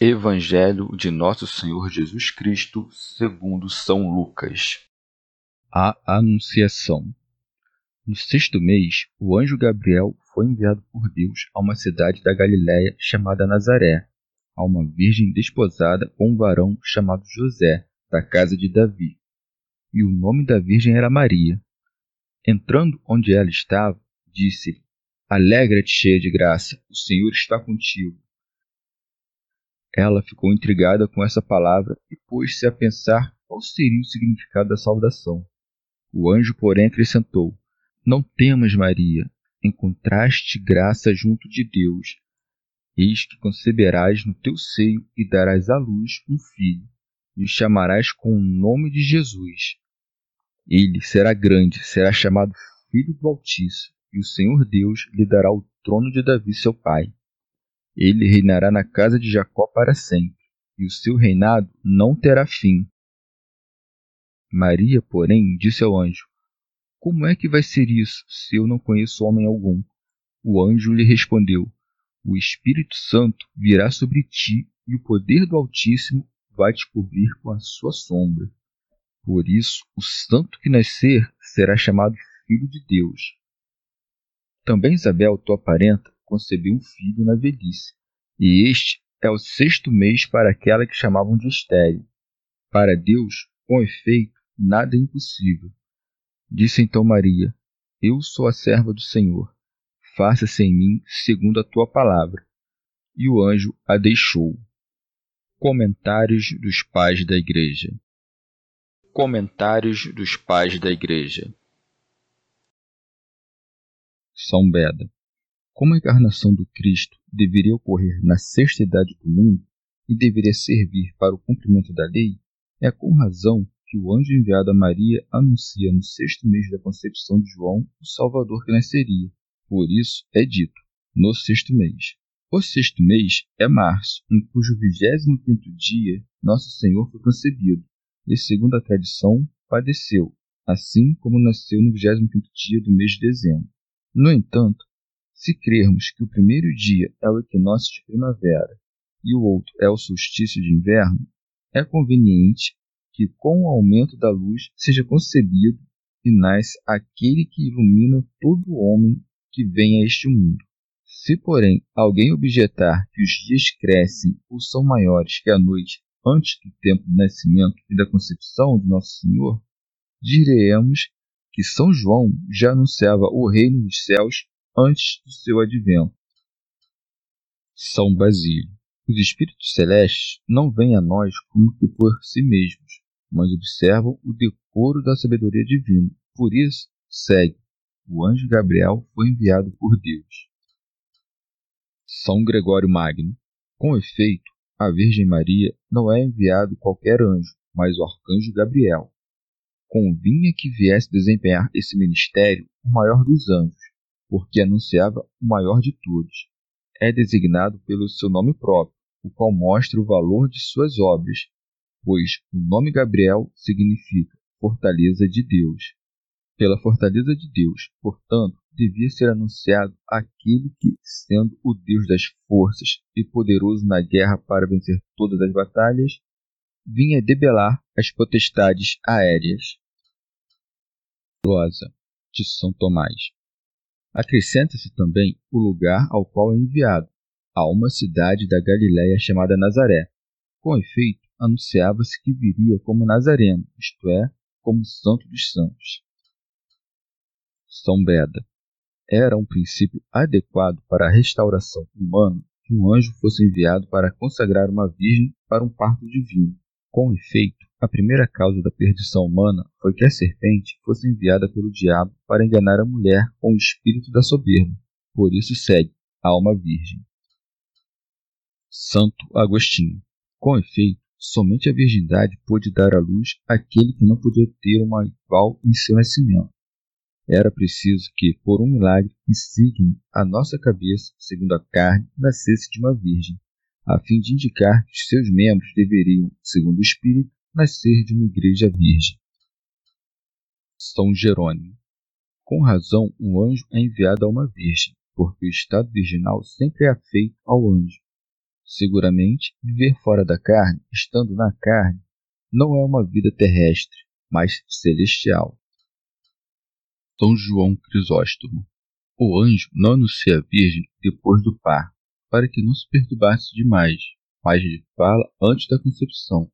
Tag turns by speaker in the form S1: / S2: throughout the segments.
S1: Evangelho de Nosso Senhor Jesus Cristo, segundo São Lucas.
S2: A Anunciação. No sexto mês, o anjo Gabriel foi enviado por Deus a uma cidade da Galiléia chamada Nazaré, a uma virgem desposada com um varão chamado José, da casa de Davi. E o nome da virgem era Maria. Entrando onde ela estava, disse-lhe: Alegra-te, cheia de graça, o Senhor está contigo. Ela ficou intrigada com essa palavra e pôs-se a pensar qual seria o significado da saudação. O anjo, porém, acrescentou: Não temas, Maria, encontraste graça junto de Deus. Eis que conceberás no teu seio e darás à luz um filho, e o chamarás com o nome de Jesus. Ele será grande, será chamado Filho do Altíssimo, e o Senhor Deus lhe dará o trono de Davi, seu pai ele reinará na casa de Jacó para sempre, e o seu reinado não terá fim. Maria, porém, disse ao anjo: Como é que vai ser isso, se eu não conheço homem algum? O anjo lhe respondeu: O Espírito Santo virá sobre ti, e o poder do Altíssimo vai te cobrir com a sua sombra. Por isso, o santo que nascer será chamado Filho de Deus. Também Isabel, tua parenta, concebeu um filho na velhice, e este é o sexto mês para aquela que chamavam de estéril. Para Deus, com efeito, nada é impossível. Disse então Maria: Eu sou a serva do Senhor. Faça-se em mim segundo a tua palavra. E o anjo a deixou. Comentários dos Pais da Igreja. Comentários dos Pais da Igreja. São Beda. Como a encarnação do Cristo deveria ocorrer na sexta idade do mundo e deveria servir para o cumprimento da lei, é com razão que o anjo enviado a Maria anuncia no sexto mês da concepção de João o Salvador que nasceria. Por isso é dito, no sexto mês. O sexto mês é março, em cujo vigésimo quinto dia Nosso Senhor foi concebido, e segundo a tradição, padeceu, assim como nasceu no vigésimo quinto dia do mês de dezembro. No entanto, se crermos que o primeiro dia é o equinócio de primavera e o outro é o solstício de inverno, é conveniente que, com o aumento da luz, seja concebido e nasce aquele que ilumina todo homem que vem a este mundo. Se, porém, alguém objetar que os dias crescem ou são maiores que a noite antes do tempo do nascimento e da concepção de Nosso Senhor, diremos que São João já anunciava o reino dos céus antes do seu advento. São Basílio. Os espíritos celestes não vêm a nós como que por si mesmos, mas observam o decoro da sabedoria divina. Por isso, segue. O anjo Gabriel foi enviado por Deus. São Gregório Magno. Com efeito, a Virgem Maria não é enviado qualquer anjo, mas o arcanjo Gabriel. Convinha que viesse desempenhar esse ministério o maior dos anjos, porque anunciava o maior de todos. É designado pelo seu nome próprio, o qual mostra o valor de suas obras, pois o nome Gabriel significa fortaleza de Deus. Pela fortaleza de Deus, portanto, devia ser anunciado aquele que, sendo o Deus das forças e poderoso na guerra para vencer todas as batalhas, vinha debelar as potestades aéreas. Prosa de São Tomás Acrescenta-se também o lugar ao qual é enviado, a uma cidade da Galiléia chamada Nazaré, Com efeito, anunciava-se que viria como Nazareno, isto é, como Santo dos Santos. São Beda. Era um princípio adequado para a restauração humana que um anjo fosse enviado para consagrar uma virgem para um parto divino. Com efeito, a primeira causa da perdição humana foi que a serpente fosse enviada pelo diabo para enganar a mulher com o espírito da soberba. Por isso segue a alma virgem. Santo Agostinho. Com efeito, somente a virgindade pôde dar à luz aquele que não podia ter uma igual em seu nascimento. Era preciso que, por um milagre insigne, a nossa cabeça, segundo a carne, nascesse de uma virgem, a fim de indicar que seus membros deveriam, segundo o Espírito, nascer de uma igreja virgem. São Jerônimo. Com razão, um anjo é enviado a uma virgem, porque o estado virginal sempre é afeito ao anjo. Seguramente, viver fora da carne, estando na carne, não é uma vida terrestre, mas celestial. São João Crisóstomo. O anjo não anuncia a Virgem depois do par, para que não se perturbasse demais, mas lhe fala antes da concepção.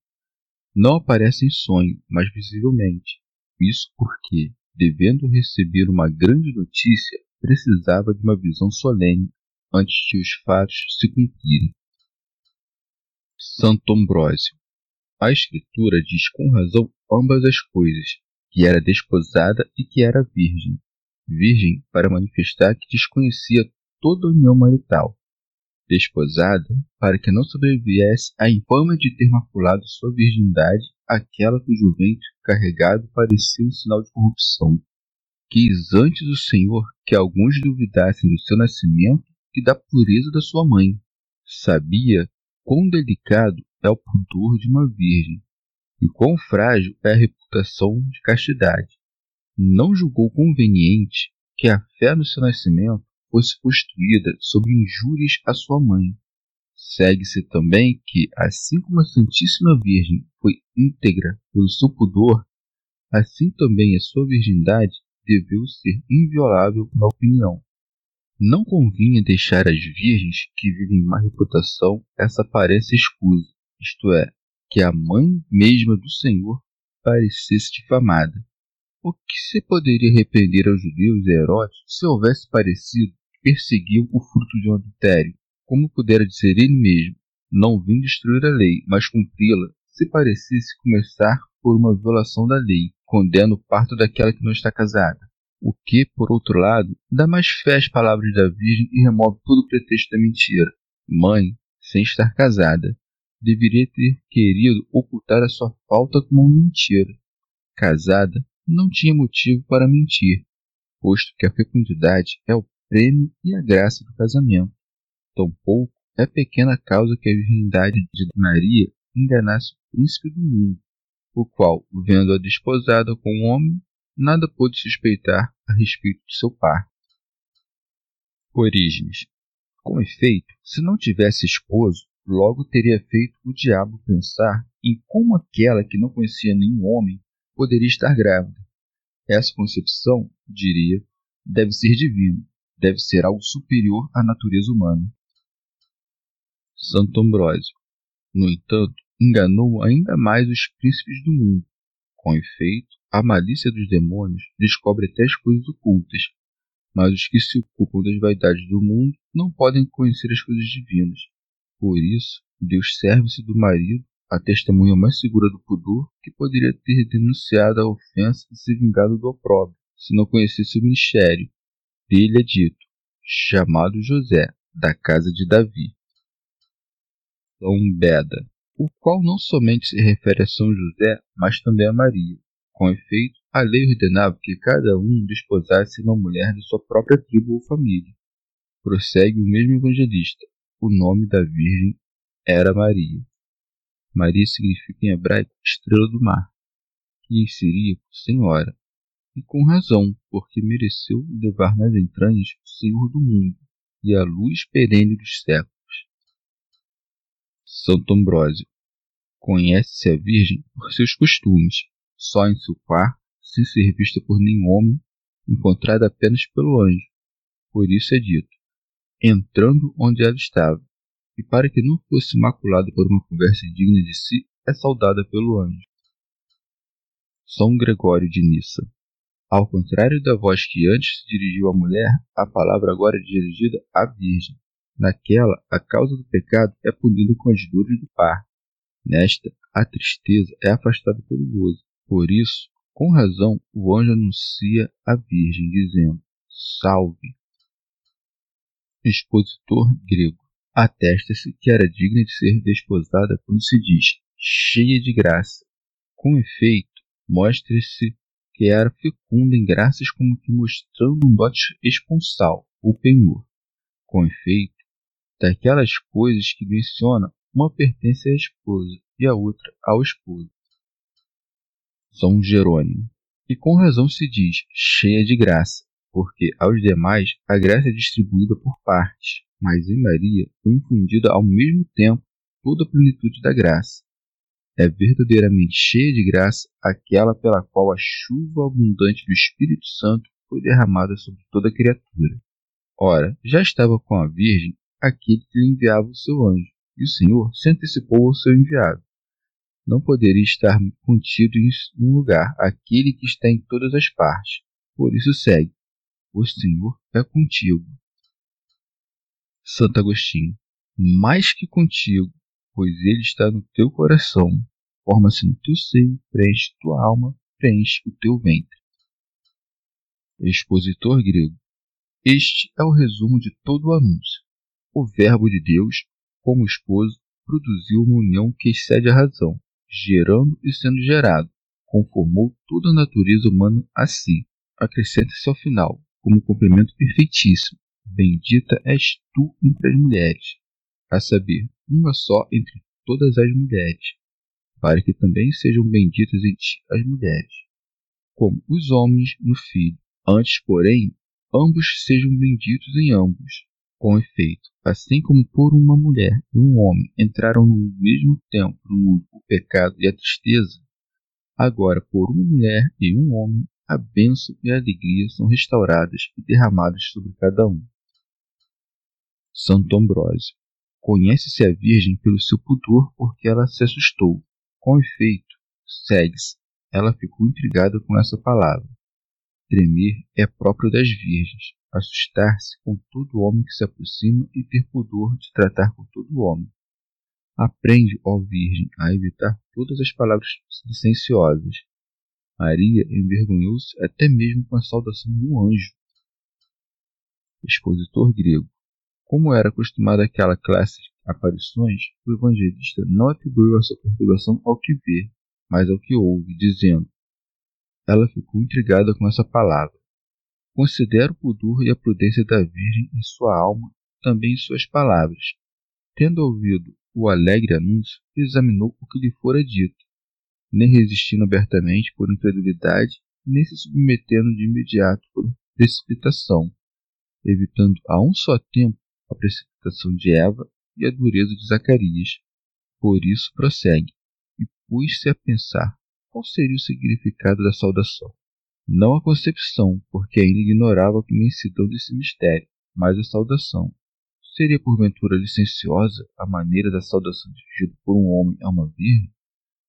S2: Não aparece em sonho, mas visivelmente. Isso porque, devendo receber uma grande notícia, precisava de uma visão solene antes de os fatos se cumprirem. Santo Ambrósio. A Escritura diz com razão ambas as coisas, que era desposada e que era virgem. Virgem para manifestar que desconhecia toda união marital. Desposada para que não sobreviesse a infâmia de ter maculado sua virgindade aquela cujo ventre carregado parecia um sinal de corrupção. Quis antes o Senhor que alguns duvidassem do seu nascimento e da pureza da sua mãe. Sabia quão delicado é o pudor de uma virgem e quão frágil é a reputação de castidade. Não julgou conveniente que a fé no seu nascimento fosse construída sobre injúrias à sua mãe. Segue-se também que, assim como a Santíssima Virgem foi íntegra pelo seu pudor, assim também a sua virgindade deveu ser inviolável na opinião. Não convinha deixar às virgens que vivem má reputação essa aparência escusa, isto é, que a mãe mesma do Senhor parecesse difamada. O que se poderia arrepender aos judeus e Herodes se houvesse parecido perseguiam o fruto de um adultério? Como pudera dizer ele mesmo, não vim destruir a lei, mas cumpri-la, se parecesse começar por uma violação da lei, condena o parto daquela que não está casada. O que, por outro lado, dá mais fé às palavras da Virgem e remove todo o pretexto da mentira. Mãe, sem estar casada, deveria ter querido ocultar a sua falta com uma mentira. Casada, não tinha motivo para mentir, posto que a fecundidade é o prêmio e a graça do casamento. Tampouco é pequena causa que a virgindade de Maria enganasse o príncipe do mundo, o qual, vendo-a desposada com um homem, nada pôde suspeitar a respeito de seu par. Orígenes. Com efeito, se não tivesse esposo, Logo teria feito o diabo pensar em como aquela que não conhecia nenhum homem poderia estar grávida. Essa concepção, diria, deve ser divina, deve ser algo superior à natureza humana. Santo Ambrósio, no entanto, enganou ainda mais os príncipes do mundo. Com efeito, a malícia dos demônios descobre até as coisas ocultas, mas os que se ocupam das vaidades do mundo não podem conhecer as coisas divinas. Por isso, Deus serve-se do marido, a testemunha mais segura do pudor, que poderia ter denunciado a ofensa e se vingado do opróbrio, se não conhecesse o ministério. Dele é dito, chamado José, da casa de Davi. São Beda, o qual não somente se refere a São José, mas também a Maria. Com efeito, a lei ordenava que cada um desposasse uma mulher de sua própria tribo ou família. Prossegue o mesmo evangelista o nome da Virgem era Maria. Maria significa em hebraico estrela do mar, que seria Senhora, e com razão, porque mereceu levar nas entranhas o Senhor do mundo e a luz perene dos séculos. Santo Ambrósio conhece-se a Virgem por seus costumes, só em seu quarto, sem ser vista por nenhum homem, encontrada apenas pelo anjo. Por isso é dito: entrando onde ela estava, e para que não fosse maculada por uma conversa indigna de si, é saudada pelo anjo. São Gregório de Nissa. Ao contrário da voz que antes se dirigiu à mulher, a palavra agora é dirigida à Virgem. Naquela, a causa do pecado é punida com as dores do parto. Nesta, a tristeza é afastada pelo gozo. Por isso, com razão, o anjo anuncia à Virgem, dizendo: Salve! Expositor grego. Atesta-se que era digna de ser desposada quando se diz cheia de graça. Com efeito, mostra-se que era fecunda em graças como que mostrando um dote esponsal, ou penhor. Com efeito, daquelas coisas que menciona, uma pertence à esposa e a outra ao esposo. São Jerônimo. E com razão se diz cheia de graça, porque aos demais a graça é distribuída por partes, mas em Maria foi infundida ao mesmo tempo toda a plenitude da graça. É verdadeiramente cheia de graça aquela pela qual a chuva abundante do Espírito Santo foi derramada sobre toda a criatura. Ora, já estava com a Virgem aquele que lhe enviava o seu anjo, e o Senhor se antecipou ao seu enviado. Não poderia estar contido em um lugar aquele que está em todas as partes. Por isso segue: O Senhor é contigo. Santo Agostinho, mais que contigo, pois ele está no teu coração, forma-se no teu seio, preenche tua alma, preenche o teu ventre. Expositor grego. Este é o resumo de todo o anúncio. O Verbo de Deus, como esposo, produziu uma união que excede a razão, gerando e sendo gerado, conformou toda a natureza humana a si. Acrescenta-se ao final, como complemento perfeitíssimo: Bendita és tu entre as mulheres, a saber, uma só entre todas as mulheres, para que também sejam benditas em ti as mulheres, como os homens no Filho. Antes, porém, ambos sejam benditos em ambos, com efeito, assim como por uma mulher e um homem entraram no mesmo tempo no mundo o pecado e a tristeza, agora por uma mulher e um homem a bênção e a alegria são restauradas e derramadas sobre cada um. Santo Ambrósio. Conhece-se a Virgem pelo seu pudor porque ela se assustou. Com efeito, segue-se. Ela ficou intrigada com essa palavra. Tremer é próprio das virgens, assustar-se com todo homem que se aproxima e ter pudor de tratar com todo homem. Aprende, ó Virgem, a evitar todas as palavras licenciosas. Maria envergonhou-se até mesmo com a saudação de um anjo. Expositor grego. Como era acostumado àquela classe de aparições, o evangelista não atribuiu essa perturbação ao que vê, mas ao que ouve, dizendo: ela ficou intrigada com essa palavra. Considera o pudor e a prudência da Virgem em sua alma, também em suas palavras. Tendo ouvido o alegre anúncio, examinou o que lhe fora dito, nem resistindo abertamente por incredulidade, nem se submetendo de imediato por precipitação, evitando a um só tempo a precipitação de Eva e a dureza de Zacarias. Por isso prossegue, e pus-se a pensar qual seria o significado da saudação. Não a concepção, porque ainda ignorava a imensidão desse mistério, mas a saudação. Seria porventura licenciosa a maneira da saudação dirigida por um homem a uma virgem?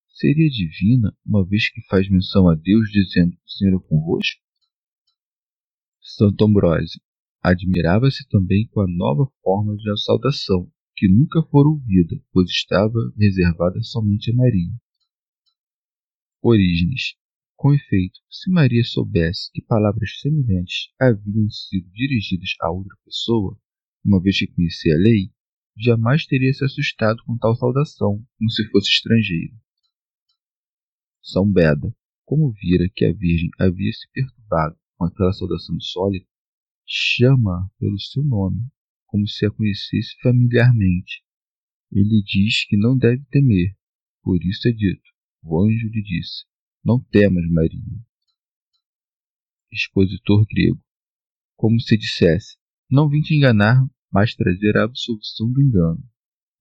S2: Seria divina, uma vez que faz menção a Deus dizendo Senhor é convosco? Santo Ambrósio admirava-se também com a nova forma de saudação, que nunca fora ouvida, pois estava reservada somente a Maria. Orígenes. Com efeito, se Maria soubesse que palavras semelhantes haviam sido dirigidas a outra pessoa, uma vez que conhecia a lei, jamais teria se assustado com tal saudação, como se fosse estrangeiro. São Beda, como vira que a Virgem havia se perturbado com aquela saudação sólida, chama pelo seu nome, como se a conhecesse familiarmente. Ele diz que não deve temer, por isso é dito: o anjo lhe disse: Não temas, Maria. Expositor grego. Como se dissesse: Não vim te enganar, mas trazer a absolução do engano.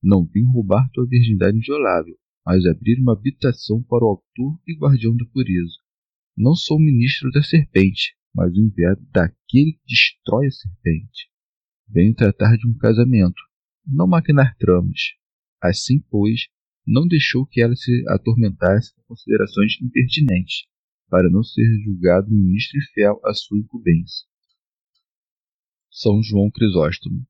S2: Não vim roubar tua virgindade inviolável, mas abrir uma habitação para o autor e guardião da pureza. Não sou ministro da serpente, mas o enviado daquele que destrói a serpente. Venho tratar de um casamento, não maquinar tramas. Assim, pois, não deixou que ela se atormentasse com considerações impertinentes, para não ser julgado ministro e fiel à sua incumbência. São João Crisóstomo.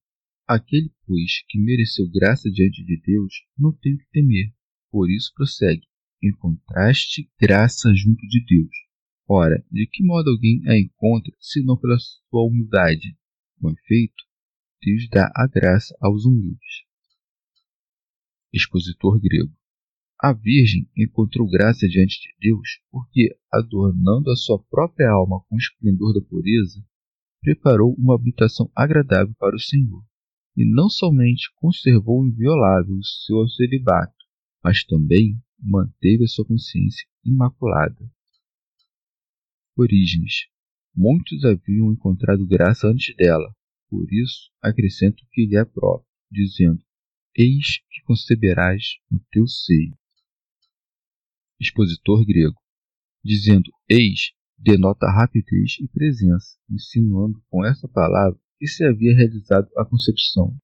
S2: Aquele, pois, que mereceu graça diante de Deus, não tem que temer. Por isso prossegue: encontraste graça junto de Deus. Ora, de que modo alguém a encontra, senão pela sua humildade? Com efeito, Deus dá a graça aos humildes. Expositor grego. A Virgem encontrou graça diante de Deus porque, adornando a sua própria alma com o esplendor da pureza, preparou uma habitação agradável para o Senhor, e não somente conservou inviolável o seu celibato, mas também manteve a sua consciência imaculada. Orígenes. Muitos haviam encontrado graça antes dela, por isso acrescento que lhe é próprio, dizendo: Eis que conceberás no teu seio. Expositor grego. Dizendo eis denota rapidez e presença, insinuando com essa palavra que se havia realizado a concepção.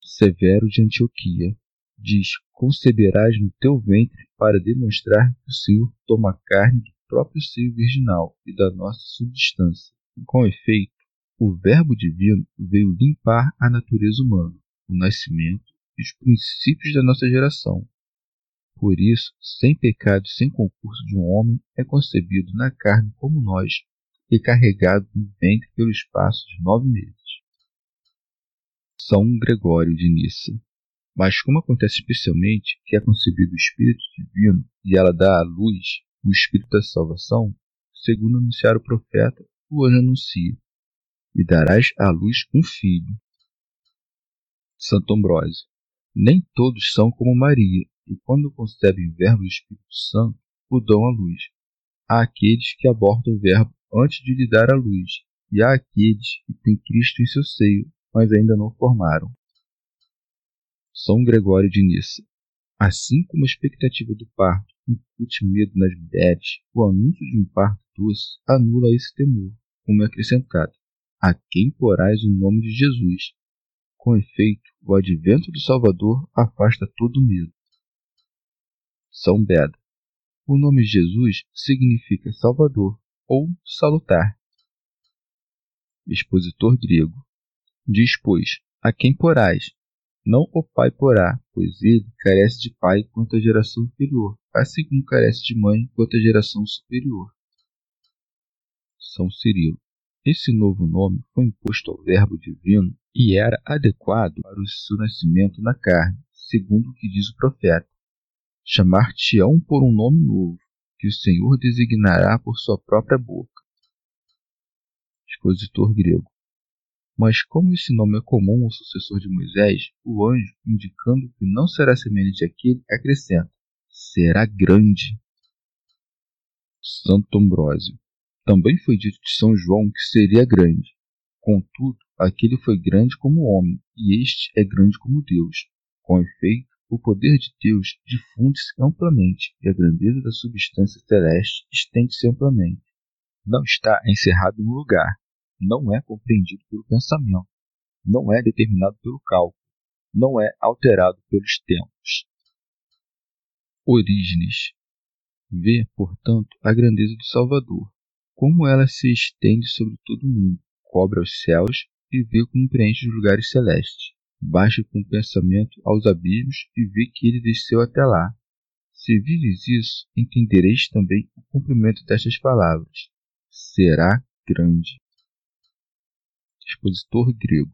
S2: Severo de Antioquia diz: Conceberás no teu ventre para demonstrar que o Senhor toma carne do próprio seio virginal e da nossa substância. Com efeito, o Verbo divino veio limpar a natureza humana, o nascimento e os princípios da nossa geração, por isso, sem pecado e sem concurso de um homem, é concebido na carne como nós e carregado no ventre pelo espaço de nove meses. São Gregório de Nissa. Mas como acontece especialmente que é concebido o Espírito Divino e ela dá à luz o Espírito da salvação, segundo anunciar o profeta, o anjo anuncia, e darás à luz um filho. Santo Ambrósio. Nem todos são como Maria, e quando concebem o Verbo do Espírito Santo, o dão à luz. Há aqueles que abortam o Verbo antes de lhe dar a luz, e há aqueles que têm Cristo em seu seio, mas ainda não formaram. São Gregório de Nissa. Assim como a expectativa do parto incute medo nas mulheres, o anúncio de um parto doce anula esse temor, como é acrescentado: A quem porás o nome de Jesus? Com efeito, o advento do Salvador afasta todo medo. São Beda. O nome Jesus significa Salvador ou salutar. Expositor grego. Diz, pois, a quem porás? Não o pai porá, pois ele carece de pai quanto à geração inferior, assim como carece de mãe quanto à geração superior. São Cirilo. Esse novo nome foi imposto ao Verbo divino e era adequado para o seu nascimento na carne, segundo o que diz o profeta chamar-te-ão por um nome novo, que o Senhor designará por sua própria boca. Expositor grego. Mas como esse nome é comum ao sucessor de Moisés, o anjo, indicando que não será semelhante àquele, acrescenta: será grande. Santo Ambrósio. Também foi dito de São João que seria grande. Contudo, aquele foi grande como homem, e este é grande como Deus. Com efeito, o poder de Deus difunde-se amplamente e a grandeza da substância celeste estende-se amplamente. Não está encerrado em um lugar, não é compreendido pelo pensamento, não é determinado pelo cálculo, não é alterado pelos tempos. Orígenes. Vê, portanto, a grandeza do Salvador, como ela se estende sobre todo o mundo, cobre os céus e vê como preenche os lugares celestes. Baixe com o pensamento aos abismos e vê que ele desceu até lá. Se vires isso, entendereis também o cumprimento destas palavras. Será grande. Expositor grego.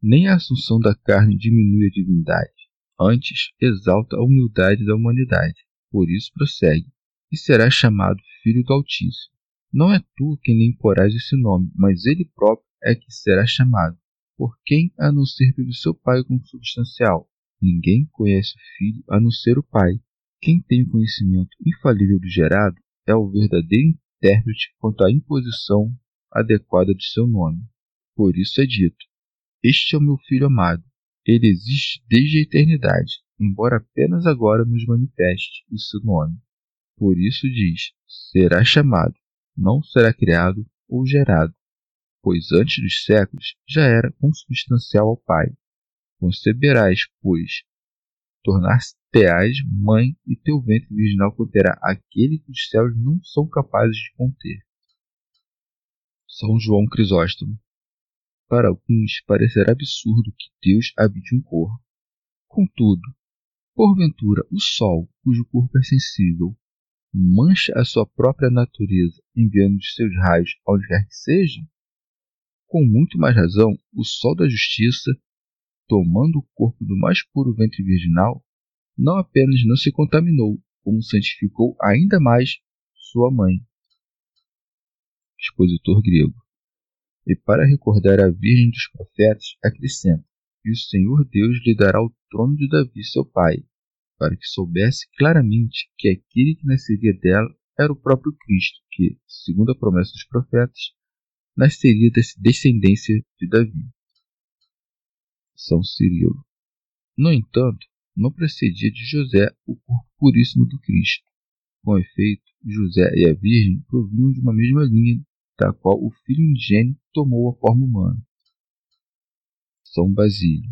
S2: Nem a assunção da carne diminui a divindade, antes exalta a humildade da humanidade. Por isso prossegue, e será chamado Filho do Altíssimo. Não é tu quem lhe imporás esse nome, mas ele próprio é que será chamado por quem a não ser pelo seu Pai consubstancial? Ninguém conhece o Filho a não ser o Pai. Quem tem o conhecimento infalível do gerado é o verdadeiro intérprete quanto à imposição adequada de seu nome. Por isso é dito: Este é o meu Filho amado. Ele existe desde a eternidade, embora apenas agora nos manifeste o seu nome. Por isso diz: será chamado, não será criado ou gerado, pois antes dos séculos já era consubstancial ao Pai. Conceberás, pois, tornar-te-ás mãe, e teu ventre virginal conterá aquele que os céus não são capazes de conter. São João Crisóstomo. Para alguns parecerá absurdo que Deus habite um corpo. Contudo, porventura o Sol, cujo corpo é sensível, mancha a sua própria natureza, enviando seus raios onde quer que seja? Com muito mais razão, o Sol da Justiça, tomando o corpo do mais puro ventre virginal, não apenas não se contaminou, como santificou ainda mais sua mãe. Expositor grego. E para recordar a Virgem dos Profetas, acrescenta: E o Senhor Deus lhe dará o trono de Davi, seu pai, para que soubesse claramente que aquele que nasceria dela era o próprio Cristo, que, segundo a promessa dos profetas, nasceria da descendência de Davi. São Cirilo. No entanto, não procedia de José o corpo puríssimo do Cristo. Com efeito, José e a Virgem provinham de uma mesma linha, da qual o Filho unigênito tomou a forma humana. São Basílio.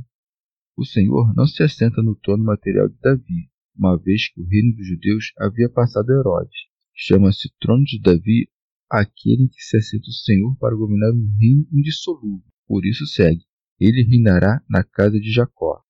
S2: O Senhor não se assenta no trono material de Davi, uma vez que o reino dos judeus havia passado a Herodes. Chama-se trono de Davi aquele em que se assenta o Senhor para governar um reino indissolúvel. Por isso segue: ele reinará na casa de Jacó.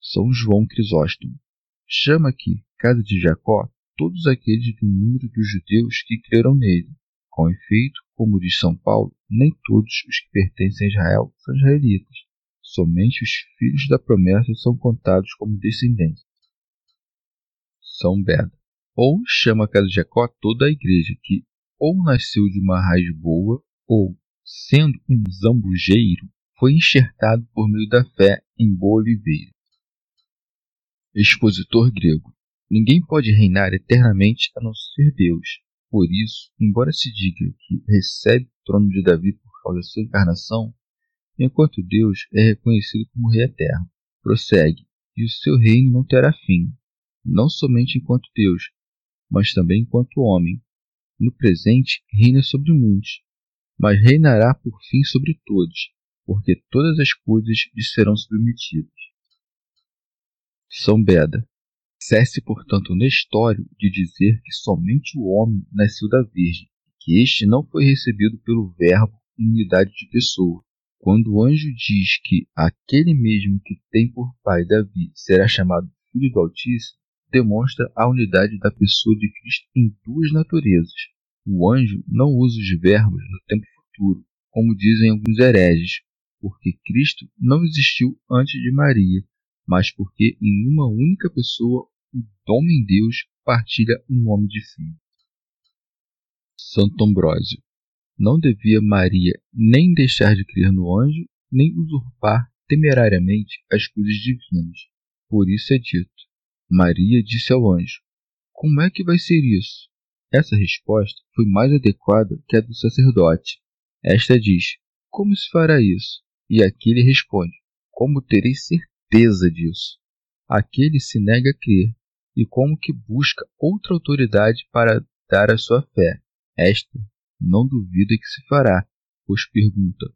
S2: São João Crisóstomo. Chama aqui casa de Jacó todos aqueles do número dos judeus que creram nele. Com efeito, como diz São Paulo, nem todos os que pertencem a Israel são israelitas. Somente os filhos da promessa são contados como descendentes. São Beda. Ou chama a casa de Jacó toda a igreja, que ou nasceu de uma raiz boa, ou, sendo um zambujeiro, foi enxertado por meio da fé em boa oliveira. Expositor grego. Ninguém pode reinar eternamente a não ser Deus. Por isso, embora se diga que recebe o trono de Davi por causa da sua encarnação, enquanto Deus é reconhecido como Rei eterno. Prossegue, e o seu reino não terá fim, não somente enquanto Deus, mas também enquanto homem. No presente, reina sobre muitos, mas reinará por fim sobre todos, porque todas as coisas lhe serão submetidas. São Beda. Cesse, portanto, o Nestório de dizer que somente o homem nasceu da Virgem, que este não foi recebido pelo Verbo em unidade de pessoa, quando o anjo diz que aquele mesmo que tem por pai Davi será chamado Filho do Altíssimo, demonstra a unidade da pessoa de Cristo em duas naturezas. O anjo não usa os verbos no tempo futuro, como dizem alguns hereges, porque Cristo não existiu antes de Maria, mas porque em uma única pessoa o homem Deus partilha o nome de filho. Santo Ambrósio não devia Maria nem deixar de crer no anjo, nem usurpar temerariamente as coisas divinas. Por isso é dito: Maria disse ao anjo: Como é que vai ser isso? Essa resposta foi mais adequada que a do sacerdote. Esta diz: Como se fará isso? E aquele responde: Como terei certeza disso? Aquele se nega a crer, e como que busca outra autoridade para dar a sua fé. Esta não duvida que se fará, pois pergunta: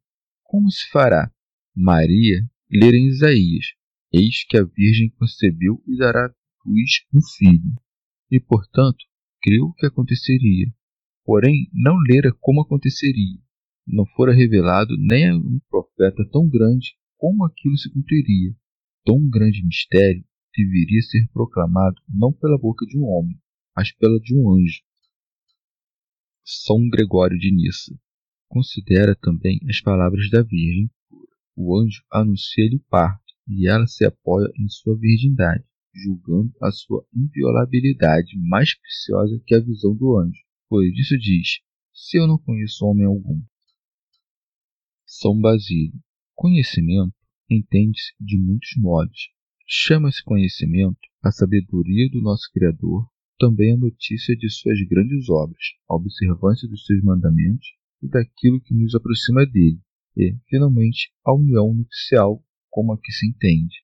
S2: Como se fará? Maria ler em Isaías: Eis que a Virgem concebeu e dará luz um filho. E, portanto, creu que aconteceria. Porém, não lera como aconteceria. Não fora revelado nem a um profeta tão grande como aquilo se cumpriria. Tão grande mistério deveria ser proclamado não pela boca de um homem, mas pela de um anjo. São Gregório de Nissa. Considera também as palavras da Virgem. O anjo anuncia-lhe o parto, e ela se apoia em sua virgindade, julgando a sua inviolabilidade mais preciosa que a visão do anjo. Por isso diz: Se eu não conheço homem algum. São Basílio. Conhecimento entende-se de muitos modos. Chama-se conhecimento a sabedoria do nosso Criador também a notícia de suas grandes obras, a observância dos seus mandamentos e daquilo que nos aproxima dele, e, finalmente, a união nupcial, como aqui se entende.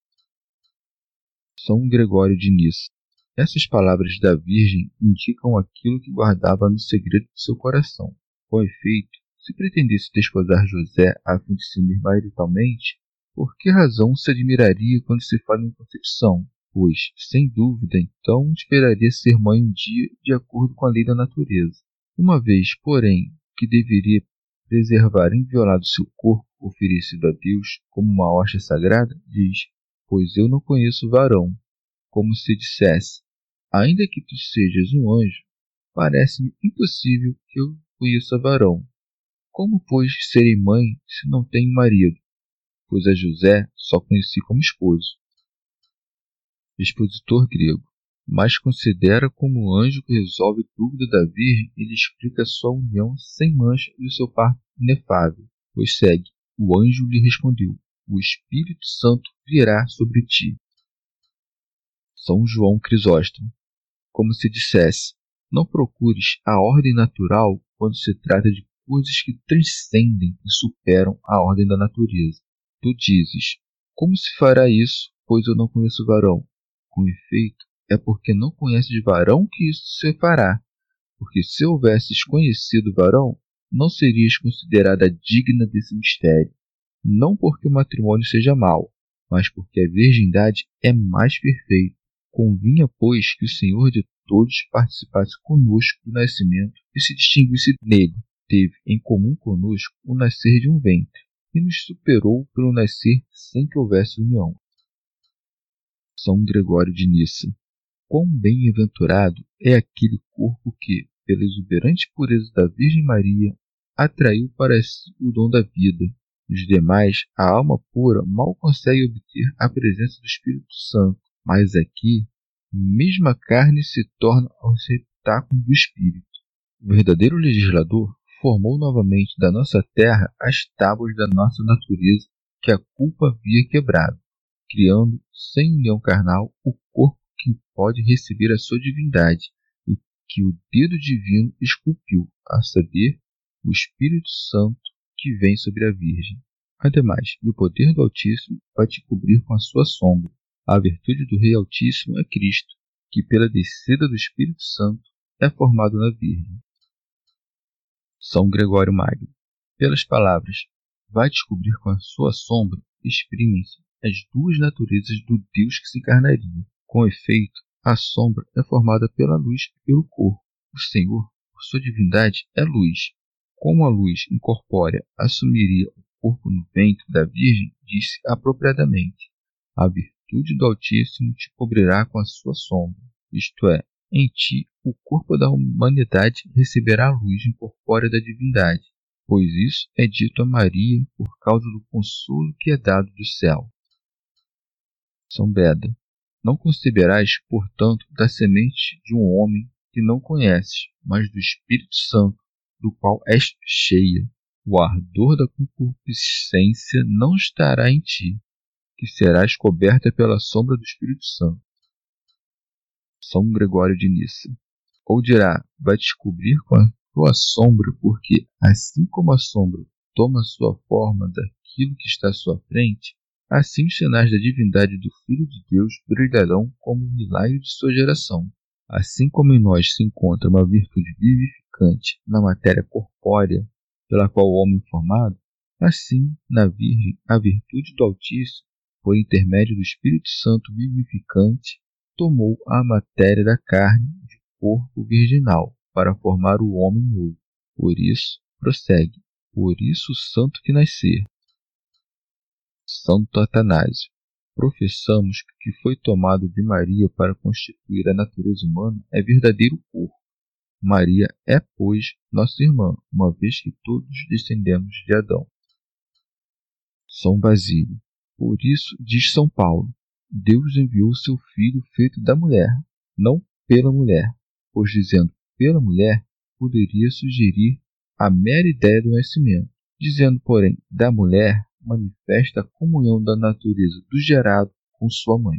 S2: São Gregório de Nissa. Essas palavras da Virgem indicam aquilo que guardava no segredo de seu coração. Com efeito, se pretendesse desposar José a fim de se unir maritalmente, Por que razão se admiraria quando se fala em concepção? Pois, sem dúvida, então esperaria ser mãe um dia de acordo com a lei da natureza. Uma vez, porém, que deveria preservar inviolado seu corpo oferecido a Deus como uma hóstia sagrada, diz: Pois eu não conheço varão, como se dissesse: Ainda que tu sejas um anjo, parece-me impossível que eu conheça varão. Como, pois, serei mãe se não tenho marido? Pois a José só conheci como esposo. Expositor grego. Mas considera como o anjo que resolve dúvida da Virgem e lhe explica sua união sem mancha e o seu parto inefável. Pois segue. O anjo lhe respondeu: O Espírito Santo virá sobre ti. São João Crisóstomo. Como se dissesse: Não procures a ordem natural quando se trata de coisas que transcendem e superam a ordem da natureza. Tu dizes: Como se fará isso, pois eu não conheço varão? Com efeito, é porque não conheces varão que isso se fará. Porque se houvesses conhecido varão, não serias considerada digna desse mistério. Não porque o matrimônio seja mau, mas porque a virgindade é mais perfeita. Convinha, pois, que o Senhor de todos participasse conosco do nascimento e se distinguisse nele. Teve em comum conosco o nascer de um ventre, e nos superou pelo nascer sem que houvesse união. São Gregório de Nissa. Quão bem-aventurado é aquele corpo que, pela exuberante pureza da Virgem Maria, atraiu para si o dom da vida. Nos demais, a alma pura mal consegue obter a presença do Espírito Santo, mas aqui, mesmo a carne se torna o receptáculo do Espírito. O verdadeiro legislador formou novamente da nossa terra as tábuas da nossa natureza que a culpa havia quebrado criando, sem união carnal, o corpo que pode receber a sua divindade e que o dedo divino esculpiu, a saber, o Espírito Santo que vem sobre a Virgem. Ademais, o poder do Altíssimo vai te cobrir com a sua sombra. A virtude do Rei Altíssimo é Cristo, que pela descida do Espírito Santo é formado na Virgem. São Gregório Magno. Pelas palavras, vai descobrir com a sua sombra, exprimem-se as duas naturezas do Deus que se encarnaria. Com efeito, a sombra é formada pela luz e pelo corpo. O Senhor, por sua divindade, é luz. Como a luz incorpórea assumiria o corpo no ventre da Virgem, disse apropriadamente: A virtude do Altíssimo te cobrirá com a sua sombra. Isto é, em ti o corpo da humanidade receberá a luz incorpórea da divindade, pois isso é dito a Maria por causa do consolo que é dado do céu. São Beda. Não conceberás, portanto, da semente de um homem que não conheces, mas do Espírito Santo, do qual és cheia. O ardor da concupiscência não estará em ti, que serás coberta pela sombra do Espírito Santo. São Gregório de Nissa. Ou dirá, vai descobrir com a tua sombra, porque assim como a sombra toma sua forma daquilo que está à sua frente, Assim os sinais da divindade do Filho de Deus brilharão como um milagre de sua geração. Assim como em nós se encontra uma virtude vivificante na matéria corpórea pela qual o homem é formado, assim na Virgem a virtude do Altíssimo, por intermédio do Espírito Santo vivificante, tomou a matéria da carne de corpo virginal para formar o homem novo. Por isso, prossegue, por isso o santo que nascer, Santo Atanásio. Professamos que o que foi tomado de Maria para constituir a natureza humana é verdadeiro corpo. Maria é, pois, nossa irmã, uma vez que todos descendemos de Adão. São Basílio. Por isso, diz São Paulo, Deus enviou seu Filho feito da mulher, não pela mulher, pois dizendo pela mulher, poderia sugerir a mera ideia do nascimento. Dizendo, porém, da mulher, manifesta a comunhão da natureza do gerado com sua mãe.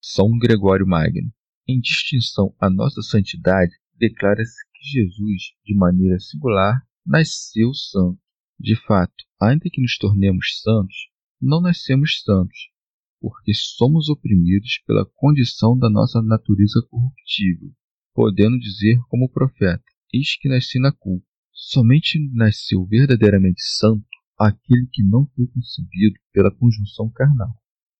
S2: São Gregório Magno. Em distinção à nossa santidade, declara-se que Jesus, de maneira singular, nasceu santo. De fato, ainda que nos tornemos santos, não nascemos santos, porque somos oprimidos pela condição da nossa natureza corruptível, podendo dizer como profeta: Eis que nasci na culpa. Somente nasceu verdadeiramente santo aquele que não foi concebido pela conjunção carnal,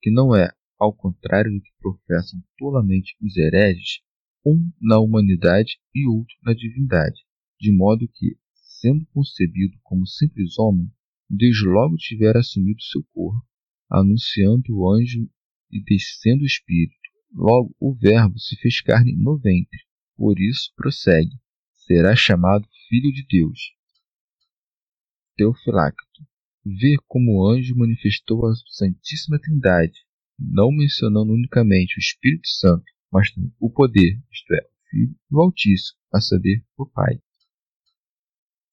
S2: que não é, ao contrário do que professam tolamente os hereges, um na humanidade e outro na divindade, de modo que, sendo concebido como simples homem, Deus logo tivera assumido seu corpo, anunciando o anjo e descendo o espírito. Logo o Verbo se fez carne no ventre. Por isso prossegue: será chamado Filho de Deus. Teofilacto. Vê como o anjo manifestou a Santíssima Trindade, não mencionando unicamente o Espírito Santo, mas também o poder, isto é, o Filho e o Altíssimo, a saber, o Pai.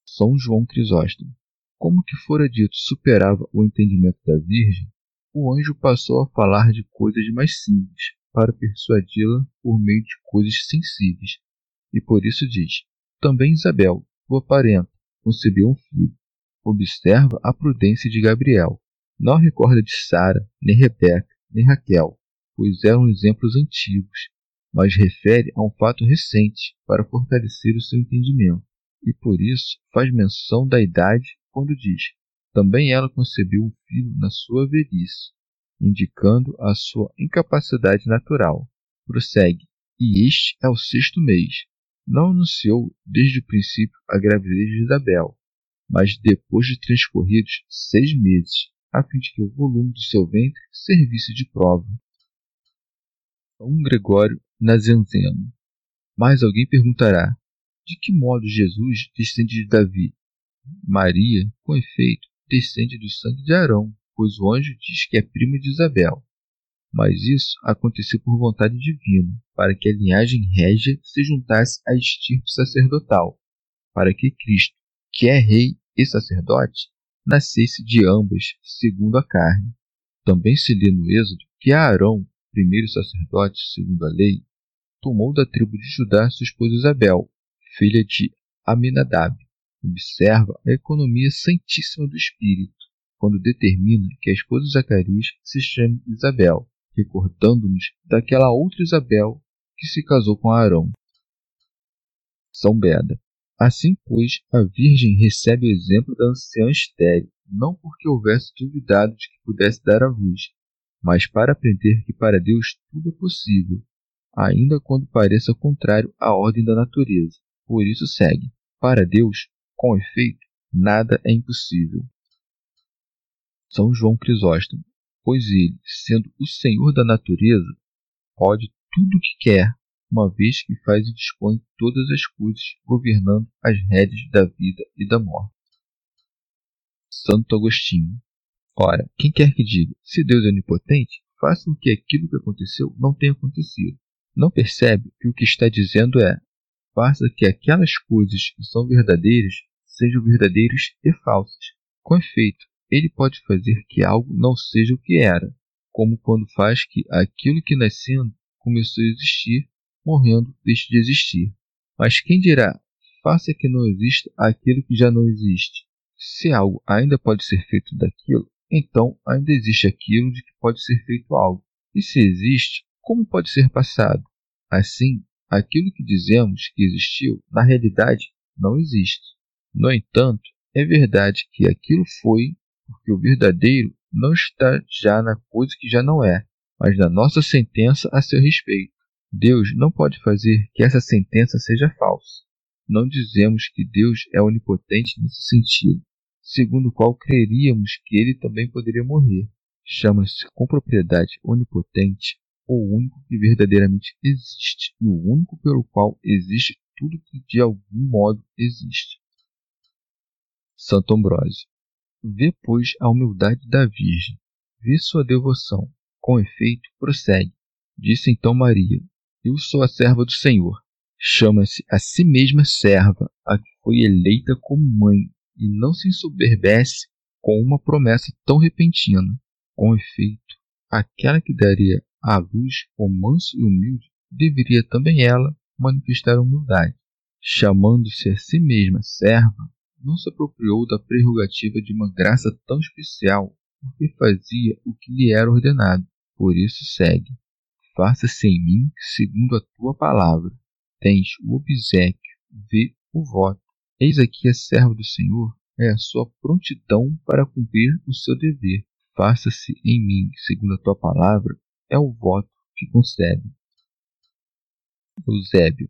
S2: São João Crisóstomo. Como que fora dito superava o entendimento da Virgem, o anjo passou a falar de coisas mais simples, para persuadi-la por meio de coisas sensíveis. E por isso diz: Também Isabel, tua parenta, concebeu um filho. Observa a prudência de Gabriel. Não recorda de Sara, nem Rebeca, nem Raquel, pois eram exemplos antigos, mas refere a um fato recente para fortalecer o seu entendimento. E por isso faz menção da idade quando diz: Também ela concebeu um filho na sua velhice, indicando a sua incapacidade natural. Prossegue: E este é o sexto mês. Não anunciou desde o princípio a gravidez de Isabel, mas depois de transcorridos seis meses, a fim de que o volume do seu ventre servisse de prova. Um Gregório Nazianzeno. Mas alguém perguntará: de que modo Jesus descende de Davi? Maria, com efeito, descende do sangue de Arão, pois o anjo diz que é prima de Isabel. Mas isso aconteceu por vontade divina, para que a linhagem régia se juntasse à estirpe sacerdotal, para que Cristo, que é rei e sacerdote, nascesse de ambas, segundo a carne. Também se lê no Êxodo que Arão, primeiro sacerdote segundo a lei, tomou da tribo de Judá sua esposa Isabel, filha de Aminadab. Observa a economia santíssima do Espírito, quando determina que a esposa de Zacarias se chame Isabel, recordando-nos daquela outra Isabel que se casou com Arão. São Beda. Assim, pois, a Virgem recebe o exemplo da anciã estéril, não porque houvesse duvidado de que pudesse dar à luz, mas para aprender que para Deus tudo é possível, ainda quando pareça contrário à ordem da natureza. Por isso segue: para Deus, com efeito, nada é impossível. São João Crisóstomo, pois ele, sendo o Senhor da natureza, pode tudo o que quer, uma vez que faz e dispõe todas as coisas, governando as rédeas da vida e da morte. Santo Agostinho. Ora, quem quer que diga, se Deus é onipotente, faça com que aquilo que aconteceu não tenha acontecido. Não percebe que o que está dizendo é: faça que aquelas coisas que são verdadeiras sejam verdadeiras e falsas. Com efeito, ele pode fazer que algo não seja o que era, como quando faz que aquilo que nascendo começou a existir, morrendo deixe de existir. Mas quem dirá, faça que não exista aquilo que já não existe? Se algo ainda pode ser feito daquilo, então ainda existe aquilo de que pode ser feito algo. E se existe, como pode ser passado? Assim, aquilo que dizemos que existiu, na realidade, não existe. No entanto, é verdade que aquilo foi porque o verdadeiro não está já na coisa que já não é, mas na nossa sentença a seu respeito. Deus não pode fazer que essa sentença seja falsa. Não dizemos que Deus é onipotente nesse sentido, segundo o qual creríamos que ele também poderia morrer. Chama-se com propriedade onipotente o único que verdadeiramente existe e o único pelo qual existe tudo que de algum modo existe. Santo Ambrósio Vê, pois, a humildade da Virgem, vê sua devoção. Com efeito, prossegue. Disse então Maria: Eu sou a serva do Senhor. Chama-se a si mesma serva, a que foi eleita como mãe, e não se ensoberbece com uma promessa tão repentina. Com efeito, aquela que daria à luz o manso e humilde, deveria também ela manifestar humildade. Chamando-se a si mesma serva, não se apropriou da prerrogativa de uma graça tão especial, porque fazia o que lhe era ordenado. Por isso segue: Faça-se em mim segundo a tua palavra. Tens o obsequio, vê o voto. Eis aqui a serva do Senhor, é a sua prontidão para cumprir o seu dever. Faça-se em mim, segundo a tua palavra, é o voto que concebe. Eusébio.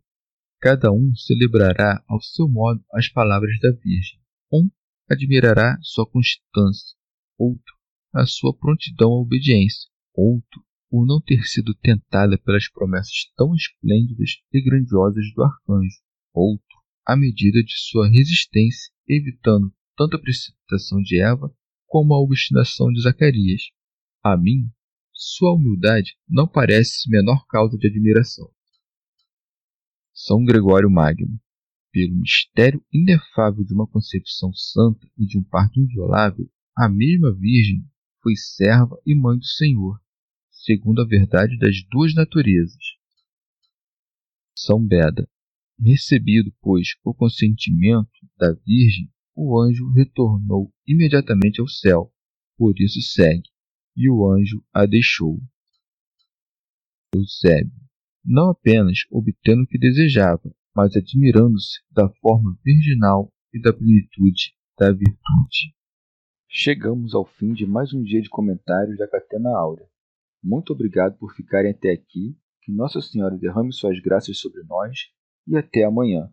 S2: Cada um celebrará ao seu modo as palavras da Virgem. Um admirará sua constância, outro a sua prontidão à obediência, outro por não ter sido tentada pelas promessas tão esplêndidas e grandiosas do arcanjo, outro à medida de sua resistência, evitando tanto a precipitação de Eva como a obstinação de Zacarias. A mim, sua humildade não parece menor causa de admiração. São Gregório Magno, pelo mistério inefável de uma concepção santa e de um parto inviolável, a mesma Virgem foi serva e mãe do Senhor, segundo a verdade das duas naturezas. São Beda. Recebido, pois, o consentimento da Virgem, o anjo retornou imediatamente ao céu, por isso segue, e o anjo a deixou. Eusébio, não apenas obtendo o que desejava, mas admirando-se da forma virginal e da plenitude da virtude.
S1: Chegamos ao fim de mais um dia de comentários da Catena Áurea. Muito obrigado por ficarem até aqui. Que Nossa Senhora derrame suas graças sobre nós e até amanhã.